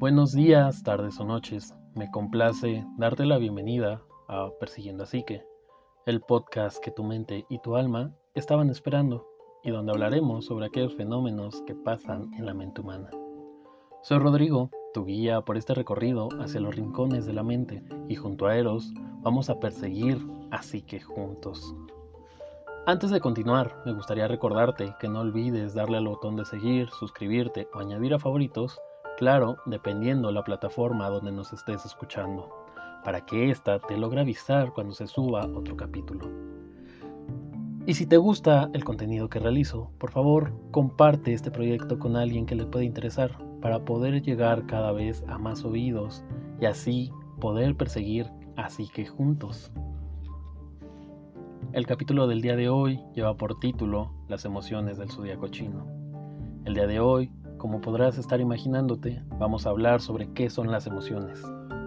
Buenos días, tardes o noches. Me complace darte la bienvenida a Persiguiendo a Psique, el podcast que tu mente y tu alma estaban esperando y donde hablaremos sobre aquellos fenómenos que pasan en la mente humana. Soy Rodrigo, tu guía por este recorrido hacia los rincones de la mente y junto a Eros vamos a perseguir a Psique juntos. Antes de continuar, me gustaría recordarte que no olvides darle al botón de seguir, suscribirte o añadir a favoritos claro, dependiendo la plataforma donde nos estés escuchando, para que ésta te logre avisar cuando se suba otro capítulo. Y si te gusta el contenido que realizo, por favor, comparte este proyecto con alguien que le pueda interesar para poder llegar cada vez a más oídos y así poder perseguir así que juntos. El capítulo del día de hoy lleva por título Las emociones del zodiaco chino. El día de hoy como podrás estar imaginándote, vamos a hablar sobre qué son las emociones.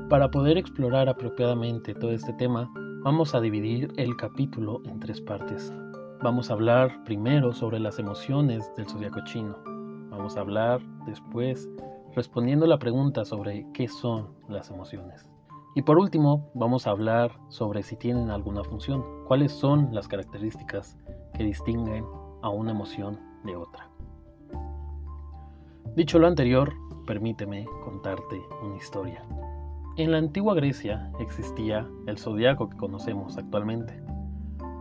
Para poder explorar apropiadamente todo este tema, vamos a dividir el capítulo en tres partes. Vamos a hablar primero sobre las emociones del zodiaco chino. Vamos a hablar después respondiendo la pregunta sobre qué son las emociones. Y por último, vamos a hablar sobre si tienen alguna función, cuáles son las características que distinguen a una emoción de otra. Dicho lo anterior, permíteme contarte una historia. En la antigua Grecia existía el zodiaco que conocemos actualmente,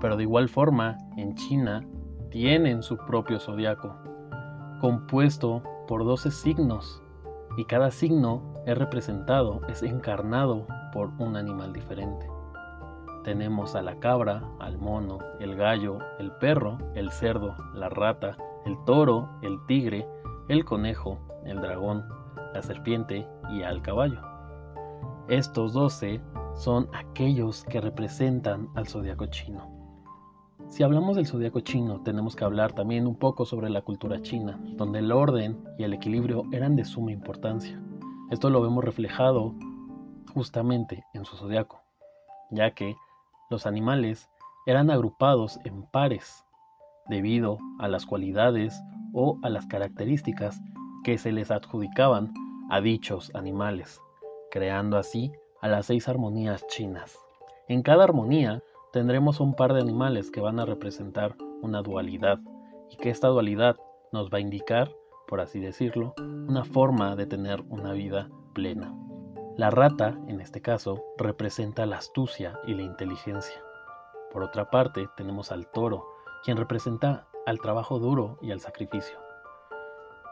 pero de igual forma en China tienen su propio zodiaco, compuesto por 12 signos, y cada signo es representado, es encarnado por un animal diferente. Tenemos a la cabra, al mono, el gallo, el perro, el cerdo, la rata, el toro, el tigre, el conejo, el dragón, la serpiente y al caballo. Estos doce son aquellos que representan al zodiaco chino. Si hablamos del zodiaco chino, tenemos que hablar también un poco sobre la cultura china, donde el orden y el equilibrio eran de suma importancia. Esto lo vemos reflejado justamente en su zodiaco, ya que los animales eran agrupados en pares debido a las cualidades o a las características que se les adjudicaban a dichos animales, creando así a las seis armonías chinas. En cada armonía tendremos un par de animales que van a representar una dualidad y que esta dualidad nos va a indicar, por así decirlo, una forma de tener una vida plena. La rata, en este caso, representa la astucia y la inteligencia. Por otra parte, tenemos al toro, quien representa al trabajo duro y al sacrificio.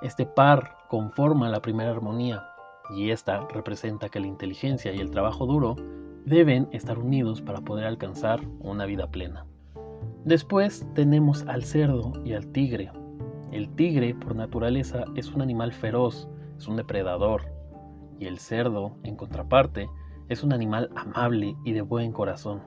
Este par conforma la primera armonía y esta representa que la inteligencia y el trabajo duro deben estar unidos para poder alcanzar una vida plena. Después tenemos al cerdo y al tigre. El tigre por naturaleza es un animal feroz, es un depredador, y el cerdo, en contraparte, es un animal amable y de buen corazón,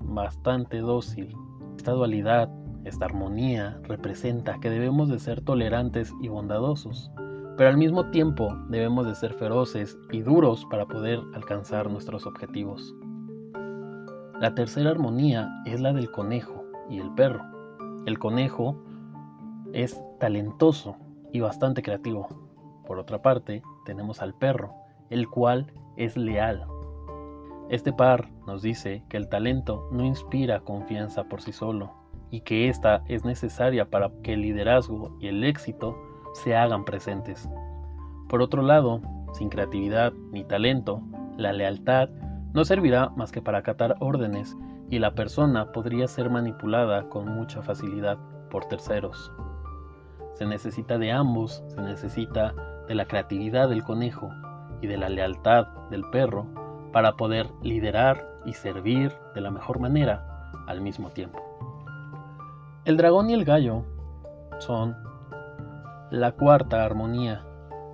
bastante dócil. Esta dualidad esta armonía representa que debemos de ser tolerantes y bondadosos, pero al mismo tiempo debemos de ser feroces y duros para poder alcanzar nuestros objetivos. La tercera armonía es la del conejo y el perro. El conejo es talentoso y bastante creativo. Por otra parte, tenemos al perro, el cual es leal. Este par nos dice que el talento no inspira confianza por sí solo, y que ésta es necesaria para que el liderazgo y el éxito se hagan presentes. Por otro lado, sin creatividad ni talento, la lealtad no servirá más que para acatar órdenes y la persona podría ser manipulada con mucha facilidad por terceros. Se necesita de ambos, se necesita de la creatividad del conejo y de la lealtad del perro para poder liderar y servir de la mejor manera al mismo tiempo. El dragón y el gallo son la cuarta armonía.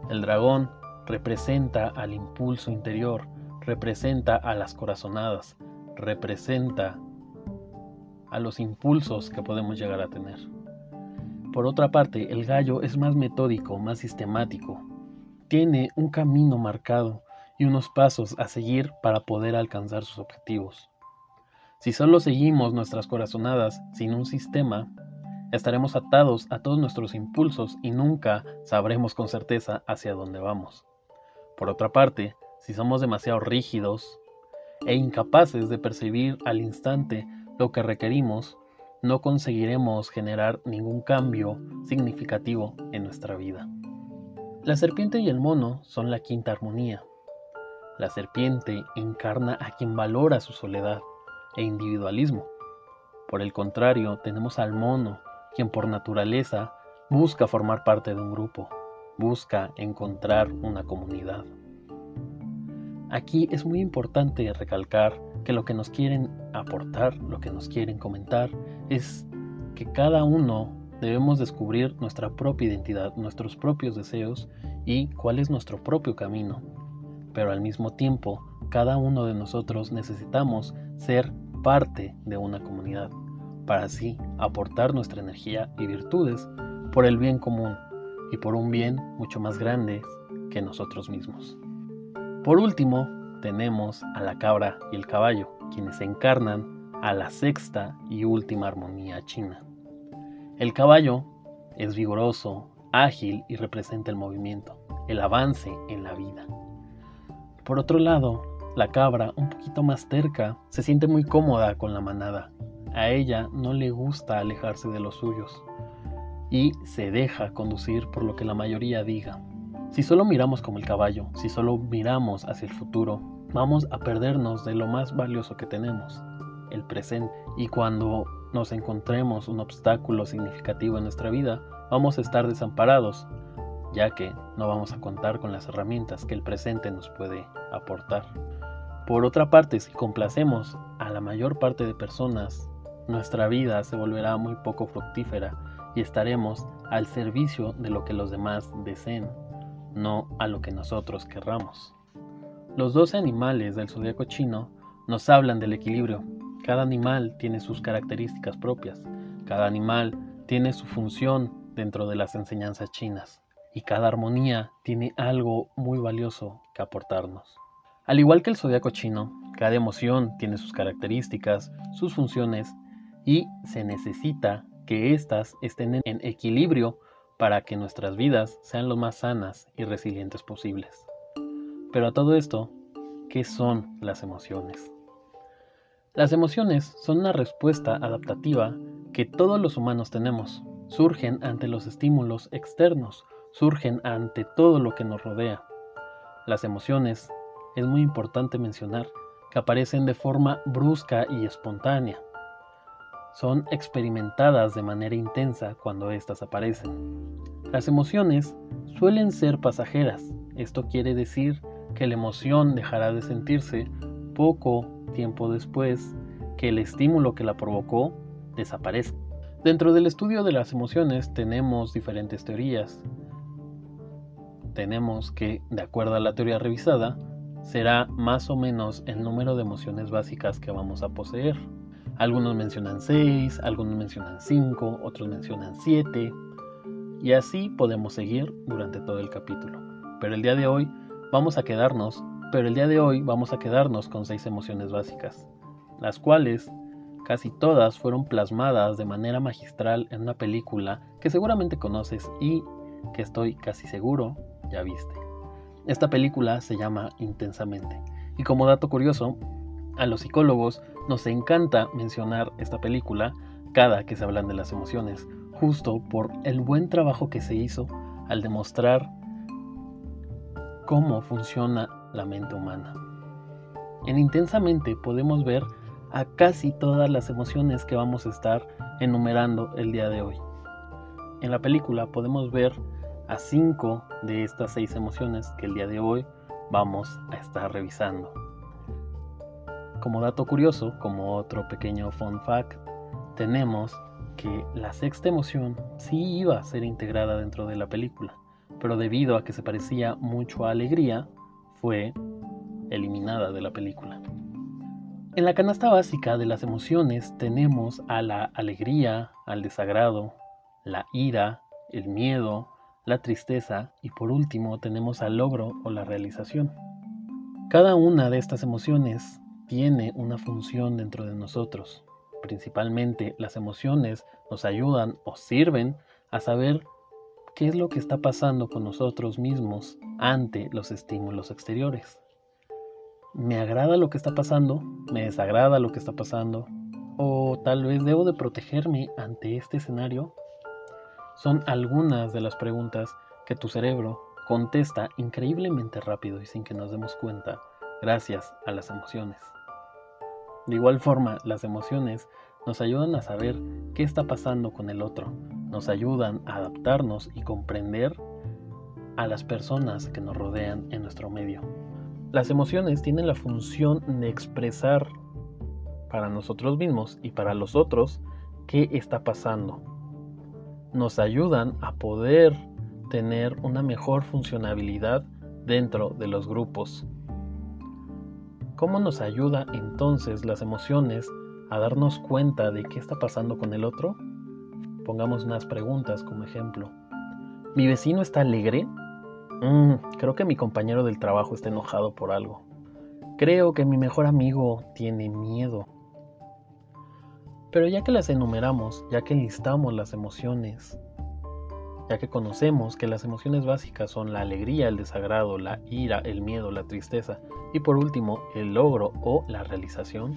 El dragón representa al impulso interior, representa a las corazonadas, representa a los impulsos que podemos llegar a tener. Por otra parte, el gallo es más metódico, más sistemático. Tiene un camino marcado y unos pasos a seguir para poder alcanzar sus objetivos. Si solo seguimos nuestras corazonadas sin un sistema, estaremos atados a todos nuestros impulsos y nunca sabremos con certeza hacia dónde vamos. Por otra parte, si somos demasiado rígidos e incapaces de percibir al instante lo que requerimos, no conseguiremos generar ningún cambio significativo en nuestra vida. La serpiente y el mono son la quinta armonía. La serpiente encarna a quien valora su soledad e individualismo. Por el contrario, tenemos al mono, quien por naturaleza busca formar parte de un grupo, busca encontrar una comunidad. Aquí es muy importante recalcar que lo que nos quieren aportar, lo que nos quieren comentar, es que cada uno debemos descubrir nuestra propia identidad, nuestros propios deseos y cuál es nuestro propio camino. Pero al mismo tiempo, cada uno de nosotros necesitamos ser parte de una comunidad, para así aportar nuestra energía y virtudes por el bien común y por un bien mucho más grande que nosotros mismos. Por último, tenemos a la cabra y el caballo, quienes encarnan a la sexta y última armonía china. El caballo es vigoroso, ágil y representa el movimiento, el avance en la vida. Por otro lado, la cabra, un poquito más terca, se siente muy cómoda con la manada. A ella no le gusta alejarse de los suyos y se deja conducir por lo que la mayoría diga. Si solo miramos como el caballo, si solo miramos hacia el futuro, vamos a perdernos de lo más valioso que tenemos, el presente. Y cuando nos encontremos un obstáculo significativo en nuestra vida, vamos a estar desamparados, ya que no vamos a contar con las herramientas que el presente nos puede aportar. Por otra parte, si complacemos a la mayor parte de personas, nuestra vida se volverá muy poco fructífera y estaremos al servicio de lo que los demás deseen, no a lo que nosotros querramos. Los 12 animales del zodiaco chino nos hablan del equilibrio. Cada animal tiene sus características propias, cada animal tiene su función dentro de las enseñanzas chinas y cada armonía tiene algo muy valioso que aportarnos. Al igual que el zodiaco chino, cada emoción tiene sus características, sus funciones y se necesita que éstas estén en equilibrio para que nuestras vidas sean lo más sanas y resilientes posibles. Pero a todo esto, ¿qué son las emociones? Las emociones son una respuesta adaptativa que todos los humanos tenemos. Surgen ante los estímulos externos, surgen ante todo lo que nos rodea. Las emociones, es muy importante mencionar, que aparecen de forma brusca y espontánea son experimentadas de manera intensa cuando éstas aparecen. Las emociones suelen ser pasajeras. Esto quiere decir que la emoción dejará de sentirse poco tiempo después que el estímulo que la provocó desaparezca. Dentro del estudio de las emociones tenemos diferentes teorías. Tenemos que, de acuerdo a la teoría revisada, será más o menos el número de emociones básicas que vamos a poseer. Algunos mencionan 6, algunos mencionan 5, otros mencionan 7. Y así podemos seguir durante todo el capítulo. Pero el día de hoy vamos a quedarnos, pero el día de hoy vamos a quedarnos con 6 emociones básicas, las cuales casi todas fueron plasmadas de manera magistral en una película que seguramente conoces y que estoy casi seguro ya viste. Esta película se llama Intensamente. Y como dato curioso, a los psicólogos nos encanta mencionar esta película cada que se hablan de las emociones, justo por el buen trabajo que se hizo al demostrar cómo funciona la mente humana. En Intensamente podemos ver a casi todas las emociones que vamos a estar enumerando el día de hoy. En la película podemos ver a cinco de estas seis emociones que el día de hoy vamos a estar revisando. Como dato curioso, como otro pequeño fun fact, tenemos que la sexta emoción sí iba a ser integrada dentro de la película, pero debido a que se parecía mucho a alegría, fue eliminada de la película. En la canasta básica de las emociones tenemos a la alegría, al desagrado, la ira, el miedo, la tristeza y por último tenemos al logro o la realización. Cada una de estas emociones tiene una función dentro de nosotros. Principalmente las emociones nos ayudan o sirven a saber qué es lo que está pasando con nosotros mismos ante los estímulos exteriores. ¿Me agrada lo que está pasando? ¿Me desagrada lo que está pasando? ¿O tal vez debo de protegerme ante este escenario? Son algunas de las preguntas que tu cerebro contesta increíblemente rápido y sin que nos demos cuenta gracias a las emociones. De igual forma, las emociones nos ayudan a saber qué está pasando con el otro, nos ayudan a adaptarnos y comprender a las personas que nos rodean en nuestro medio. Las emociones tienen la función de expresar para nosotros mismos y para los otros qué está pasando. Nos ayudan a poder tener una mejor funcionabilidad dentro de los grupos. ¿Cómo nos ayuda entonces las emociones a darnos cuenta de qué está pasando con el otro? Pongamos unas preguntas como ejemplo. ¿Mi vecino está alegre? Mm, creo que mi compañero del trabajo está enojado por algo. Creo que mi mejor amigo tiene miedo. Pero ya que las enumeramos, ya que listamos las emociones, ya que conocemos que las emociones básicas son la alegría, el desagrado, la ira, el miedo, la tristeza y por último el logro o la realización.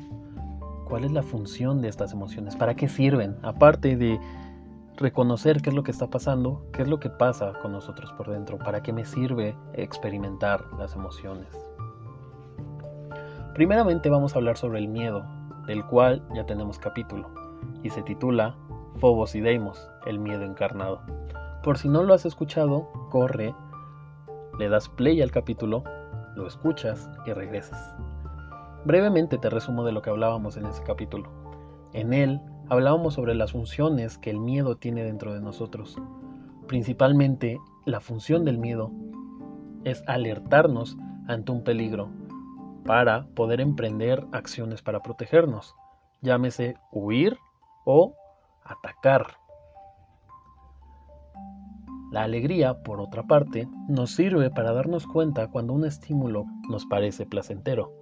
¿Cuál es la función de estas emociones? ¿Para qué sirven? Aparte de reconocer qué es lo que está pasando, qué es lo que pasa con nosotros por dentro, para qué me sirve experimentar las emociones. Primeramente vamos a hablar sobre el miedo, del cual ya tenemos capítulo, y se titula Phobos y Deimos, el miedo encarnado. Por si no lo has escuchado, corre, le das play al capítulo, lo escuchas y regresas. Brevemente te resumo de lo que hablábamos en ese capítulo. En él hablábamos sobre las funciones que el miedo tiene dentro de nosotros. Principalmente la función del miedo es alertarnos ante un peligro para poder emprender acciones para protegernos, llámese huir o atacar. La alegría, por otra parte, nos sirve para darnos cuenta cuando un estímulo nos parece placentero.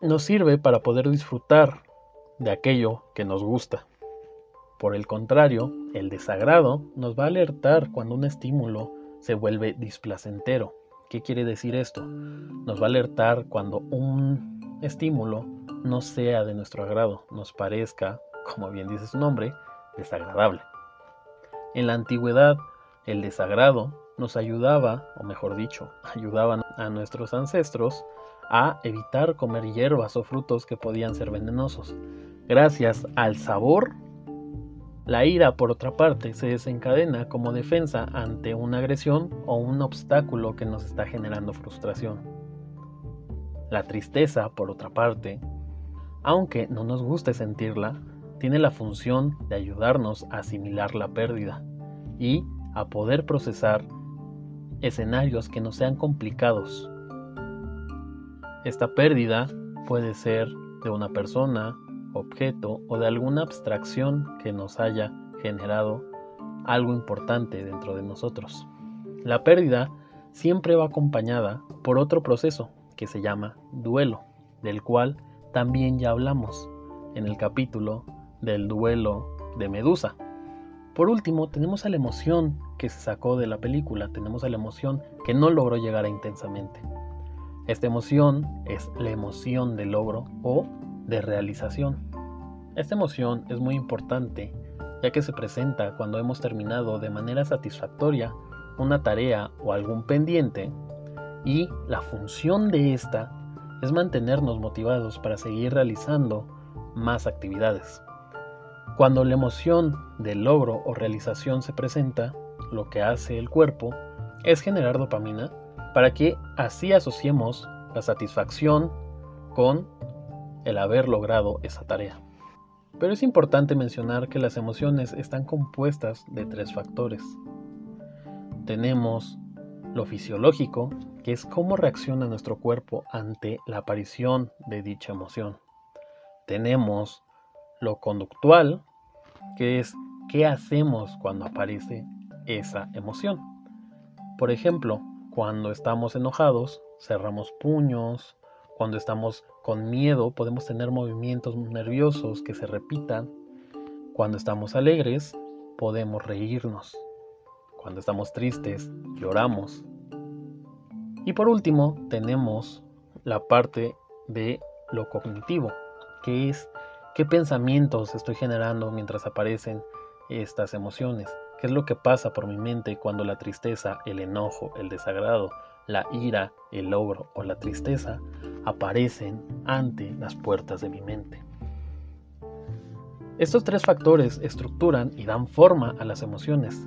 Nos sirve para poder disfrutar de aquello que nos gusta. Por el contrario, el desagrado nos va a alertar cuando un estímulo se vuelve displacentero. ¿Qué quiere decir esto? Nos va a alertar cuando un estímulo no sea de nuestro agrado, nos parezca, como bien dice su nombre, desagradable. En la antigüedad, el desagrado nos ayudaba, o mejor dicho, ayudaban a nuestros ancestros a evitar comer hierbas o frutos que podían ser venenosos. Gracias al sabor, la ira, por otra parte, se desencadena como defensa ante una agresión o un obstáculo que nos está generando frustración. La tristeza, por otra parte, aunque no nos guste sentirla, tiene la función de ayudarnos a asimilar la pérdida y a poder procesar escenarios que no sean complicados. Esta pérdida puede ser de una persona, objeto o de alguna abstracción que nos haya generado algo importante dentro de nosotros. La pérdida siempre va acompañada por otro proceso que se llama duelo, del cual también ya hablamos en el capítulo del duelo de Medusa. Por último, tenemos la emoción que se sacó de la película, tenemos la emoción que no logró llegar a intensamente. Esta emoción es la emoción de logro o de realización. Esta emoción es muy importante ya que se presenta cuando hemos terminado de manera satisfactoria una tarea o algún pendiente y la función de esta es mantenernos motivados para seguir realizando más actividades. Cuando la emoción del logro o realización se presenta, lo que hace el cuerpo es generar dopamina para que así asociemos la satisfacción con el haber logrado esa tarea. Pero es importante mencionar que las emociones están compuestas de tres factores. Tenemos lo fisiológico, que es cómo reacciona nuestro cuerpo ante la aparición de dicha emoción. Tenemos lo conductual, que es qué hacemos cuando aparece esa emoción. Por ejemplo, cuando estamos enojados, cerramos puños, cuando estamos con miedo podemos tener movimientos nerviosos que se repitan. Cuando estamos alegres podemos reírnos. Cuando estamos tristes, lloramos. Y por último, tenemos la parte de lo cognitivo, que es qué pensamientos estoy generando mientras aparecen estas emociones, qué es lo que pasa por mi mente cuando la tristeza, el enojo, el desagrado, la ira, el logro o la tristeza aparecen ante las puertas de mi mente. Estos tres factores estructuran y dan forma a las emociones,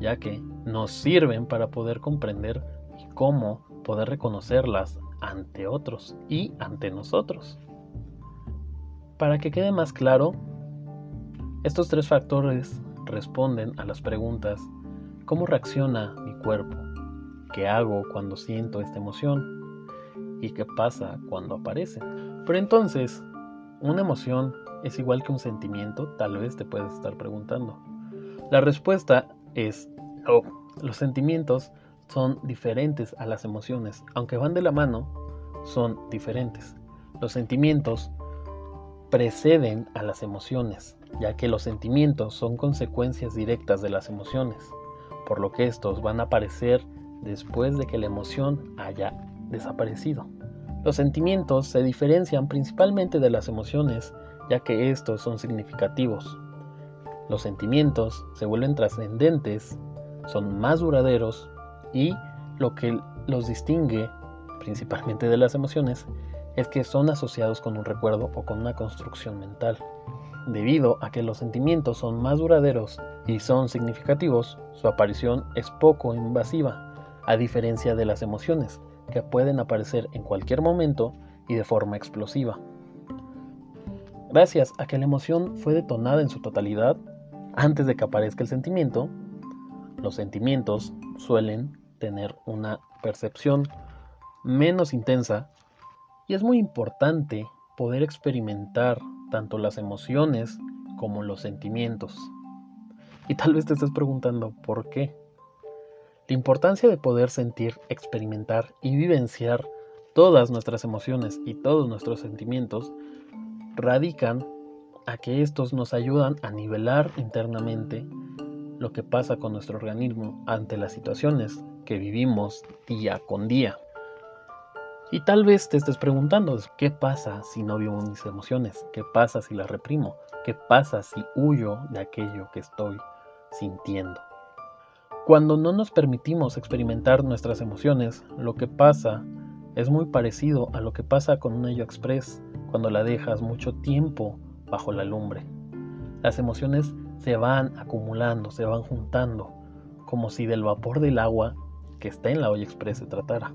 ya que nos sirven para poder comprender y cómo poder reconocerlas ante otros y ante nosotros. Para que quede más claro, estos tres factores responden a las preguntas ¿cómo reacciona mi cuerpo? ¿Qué hago cuando siento esta emoción? ¿Y qué pasa cuando aparece? Pero entonces, ¿una emoción es igual que un sentimiento? Tal vez te puedes estar preguntando. La respuesta es no. Los sentimientos son diferentes a las emociones. Aunque van de la mano, son diferentes. Los sentimientos preceden a las emociones, ya que los sentimientos son consecuencias directas de las emociones, por lo que estos van a aparecer después de que la emoción haya desaparecido. Los sentimientos se diferencian principalmente de las emociones, ya que estos son significativos. Los sentimientos se vuelven trascendentes, son más duraderos y lo que los distingue principalmente de las emociones es que son asociados con un recuerdo o con una construcción mental. Debido a que los sentimientos son más duraderos y son significativos, su aparición es poco invasiva, a diferencia de las emociones, que pueden aparecer en cualquier momento y de forma explosiva. Gracias a que la emoción fue detonada en su totalidad antes de que aparezca el sentimiento, los sentimientos suelen tener una percepción menos intensa y es muy importante poder experimentar tanto las emociones como los sentimientos. Y tal vez te estés preguntando por qué. La importancia de poder sentir, experimentar y vivenciar todas nuestras emociones y todos nuestros sentimientos radican a que estos nos ayudan a nivelar internamente lo que pasa con nuestro organismo ante las situaciones que vivimos día con día. Y tal vez te estés preguntando, ¿qué pasa si no vivo mis emociones? ¿Qué pasa si las reprimo? ¿Qué pasa si huyo de aquello que estoy sintiendo? Cuando no nos permitimos experimentar nuestras emociones, lo que pasa es muy parecido a lo que pasa con un ello express cuando la dejas mucho tiempo bajo la lumbre. Las emociones se van acumulando, se van juntando, como si del vapor del agua que está en la olla express se tratara.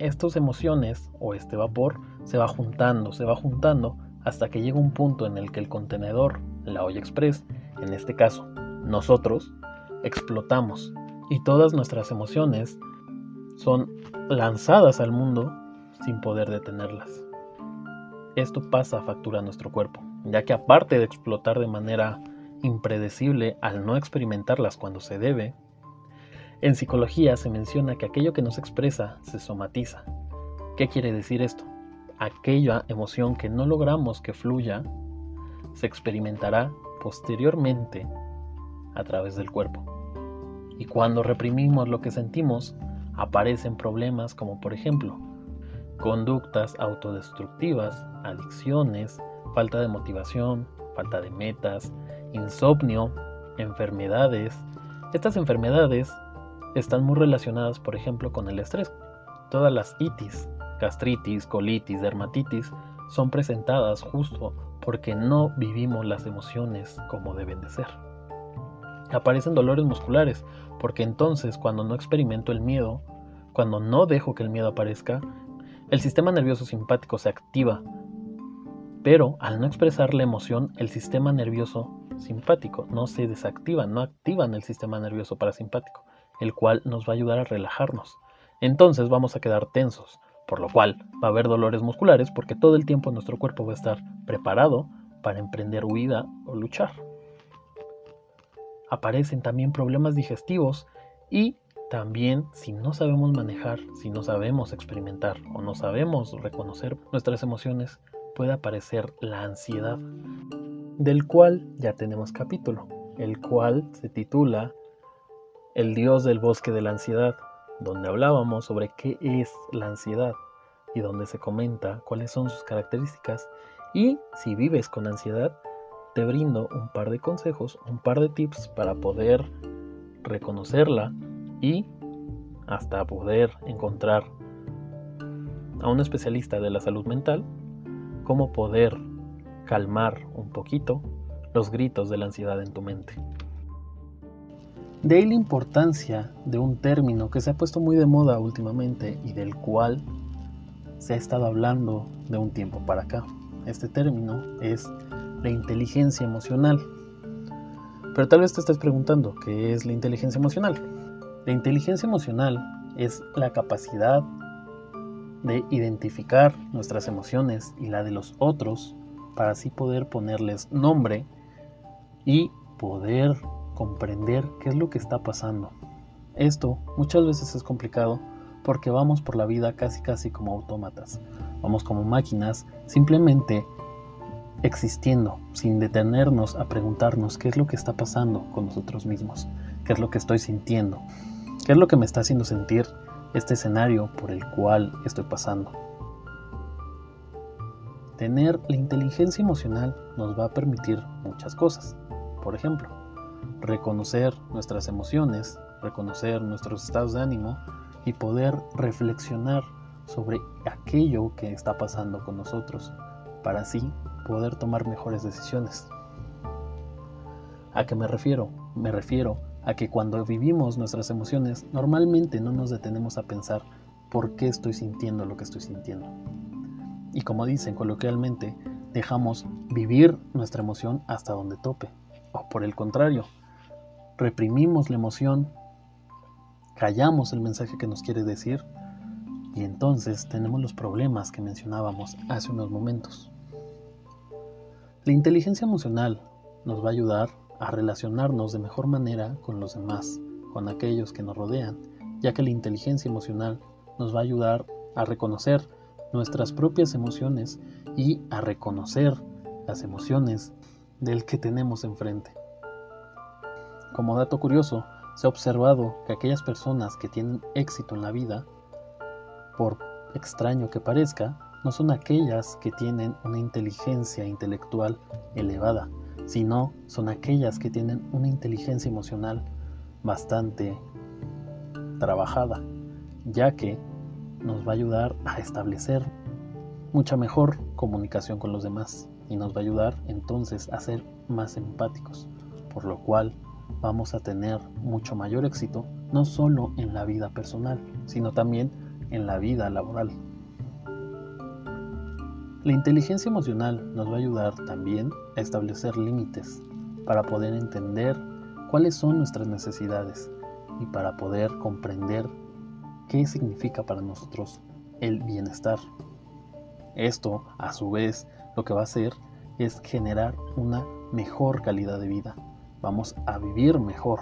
Estas emociones o este vapor se va juntando, se va juntando hasta que llega un punto en el que el contenedor, la olla express, en este caso nosotros, explotamos y todas nuestras emociones son lanzadas al mundo sin poder detenerlas. Esto pasa factura a nuestro cuerpo, ya que aparte de explotar de manera impredecible al no experimentarlas cuando se debe, en psicología se menciona que aquello que no se expresa se somatiza. ¿Qué quiere decir esto? Aquella emoción que no logramos que fluya se experimentará posteriormente a través del cuerpo. Y cuando reprimimos lo que sentimos, aparecen problemas como por ejemplo conductas autodestructivas, adicciones, falta de motivación, falta de metas, insomnio, enfermedades. Estas enfermedades están muy relacionadas, por ejemplo, con el estrés. Todas las itis, gastritis, colitis, dermatitis, son presentadas justo porque no vivimos las emociones como deben de ser. Aparecen dolores musculares porque entonces cuando no experimento el miedo, cuando no dejo que el miedo aparezca, el sistema nervioso simpático se activa. Pero al no expresar la emoción, el sistema nervioso simpático no se desactiva, no activan el sistema nervioso parasimpático el cual nos va a ayudar a relajarnos. Entonces vamos a quedar tensos, por lo cual va a haber dolores musculares porque todo el tiempo nuestro cuerpo va a estar preparado para emprender huida o luchar. Aparecen también problemas digestivos y también si no sabemos manejar, si no sabemos experimentar o no sabemos reconocer nuestras emociones, puede aparecer la ansiedad, del cual ya tenemos capítulo, el cual se titula El Dios del bosque de la ansiedad, donde hablábamos sobre qué es la ansiedad y donde se comenta cuáles son sus características y si vives con ansiedad, te brindo un par de consejos, un par de tips para poder reconocerla y hasta poder encontrar a un especialista de la salud mental, cómo poder calmar un poquito los gritos de la ansiedad en tu mente. De ahí la importancia de un término que se ha puesto muy de moda últimamente y del cual se ha estado hablando de un tiempo para acá. Este término es la inteligencia emocional. Pero tal vez te estés preguntando, ¿qué es la inteligencia emocional? La inteligencia emocional es la capacidad de identificar nuestras emociones y la de los otros para así poder ponerles nombre y poder comprender qué es lo que está pasando. Esto muchas veces es complicado porque vamos por la vida casi casi como autómatas. Vamos como máquinas simplemente existiendo sin detenernos a preguntarnos qué es lo que está pasando con nosotros mismos, qué es lo que estoy sintiendo, qué es lo que me está haciendo sentir este escenario por el cual estoy pasando. Tener la inteligencia emocional nos va a permitir muchas cosas. Por ejemplo, reconocer nuestras emociones, reconocer nuestros estados de ánimo y poder reflexionar sobre aquello que está pasando con nosotros para así poder tomar mejores decisiones. ¿A qué me refiero? Me refiero a que cuando vivimos nuestras emociones normalmente no nos detenemos a pensar por qué estoy sintiendo lo que estoy sintiendo. Y como dicen coloquialmente, dejamos vivir nuestra emoción hasta donde tope. O por el contrario, reprimimos la emoción, callamos el mensaje que nos quiere decir y entonces tenemos los problemas que mencionábamos hace unos momentos. La inteligencia emocional nos va a ayudar a relacionarnos de mejor manera con los demás, con aquellos que nos rodean, ya que la inteligencia emocional nos va a ayudar a reconocer nuestras propias emociones y a reconocer las emociones del que tenemos enfrente. Como dato curioso, se ha observado que aquellas personas que tienen éxito en la vida, por extraño que parezca, no son aquellas que tienen una inteligencia intelectual elevada, sino son aquellas que tienen una inteligencia emocional bastante trabajada, ya que nos va a ayudar a establecer mucha mejor comunicación con los demás y nos va a ayudar entonces a ser más empáticos, por lo cual vamos a tener mucho mayor éxito, no solo en la vida personal, sino también en la vida laboral. La inteligencia emocional nos va a ayudar también a establecer límites para poder entender cuáles son nuestras necesidades y para poder comprender qué significa para nosotros el bienestar. Esto, a su vez, lo que va a hacer es generar una mejor calidad de vida vamos a vivir mejor.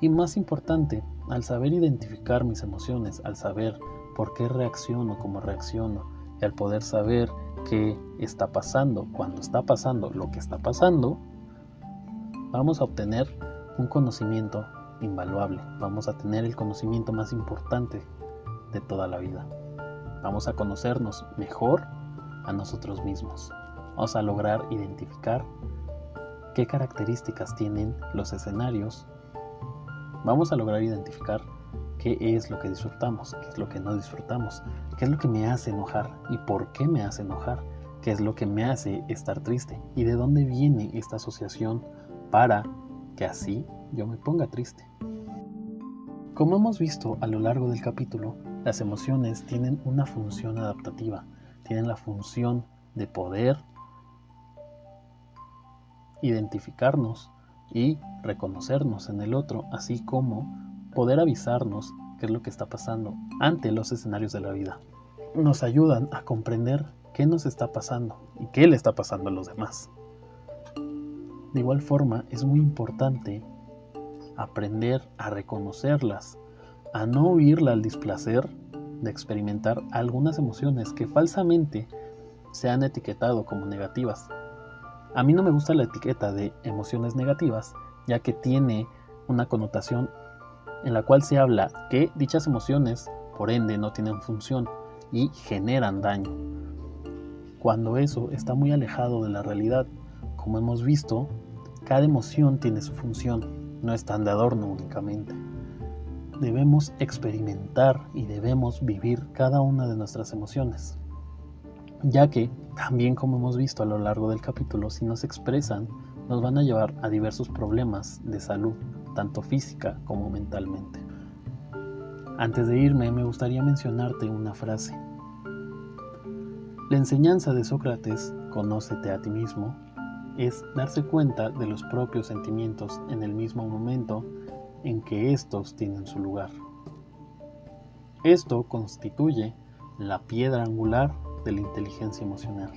Y más importante, al saber identificar mis emociones, al saber por qué reacciono como reacciono, al poder saber qué está pasando cuando está pasando lo que está pasando, vamos a obtener un conocimiento invaluable, vamos a tener el conocimiento más importante de toda la vida. Vamos a conocernos mejor a nosotros mismos. Vamos a lograr identificar qué características tienen los escenarios, vamos a lograr identificar qué es lo que disfrutamos, qué es lo que no disfrutamos, qué es lo que me hace enojar y por qué me hace enojar, qué es lo que me hace estar triste y de dónde viene esta asociación para que así yo me ponga triste. Como hemos visto a lo largo del capítulo, las emociones tienen una función adaptativa, tienen la función de poder identificarnos y reconocernos en el otro, así como poder avisarnos qué es lo que está pasando ante los escenarios de la vida. Nos ayudan a comprender qué nos está pasando y qué le está pasando a los demás. De igual forma, es muy importante aprender a reconocerlas, a no huirla al displacer de experimentar algunas emociones que falsamente se han etiquetado como negativas a mí no me gusta la etiqueta de emociones negativas, ya que tiene una connotación en la cual se habla que dichas emociones, por ende, no tienen función y generan daño. Cuando eso está muy alejado de la realidad, como hemos visto, cada emoción tiene su función, no están de adorno únicamente. Debemos experimentar y debemos vivir cada una de nuestras emociones, ya que, también como hemos visto a lo largo del capítulo, si no se expresan, nos van a llevar a diversos problemas de salud, tanto física como mentalmente. Antes de irme, me gustaría mencionarte una frase. La enseñanza de Sócrates, conócete a ti mismo, es darse cuenta de los propios sentimientos en el mismo momento en que estos tienen su lugar. Esto constituye la piedra angular de la inteligencia emocional.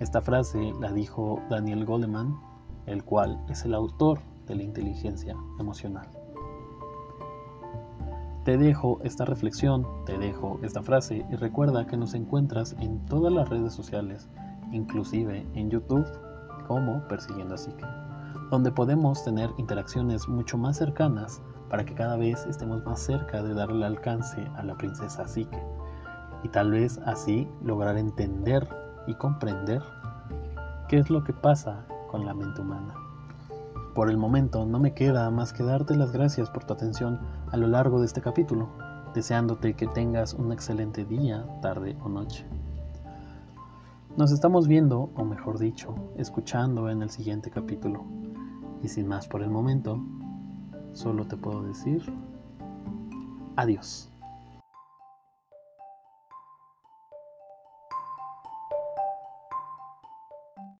Esta frase la dijo Daniel Goleman, el cual es el autor de la inteligencia emocional. Te dejo esta reflexión, te dejo esta frase y recuerda que nos encuentras en todas las redes sociales, inclusive en YouTube como Persiguiendo a Psique, donde podemos tener interacciones mucho más cercanas para que cada vez estemos más cerca de darle alcance a la princesa Psique y tal vez así lograr entender y comprender qué es lo que pasa con la mente humana. Por el momento no me queda más que darte las gracias por tu atención a lo largo de este capítulo, deseándote que tengas un excelente día, tarde o noche. Nos estamos viendo, o mejor dicho, escuchando en el siguiente capítulo. Y sin más por el momento, solo te puedo decir adiós.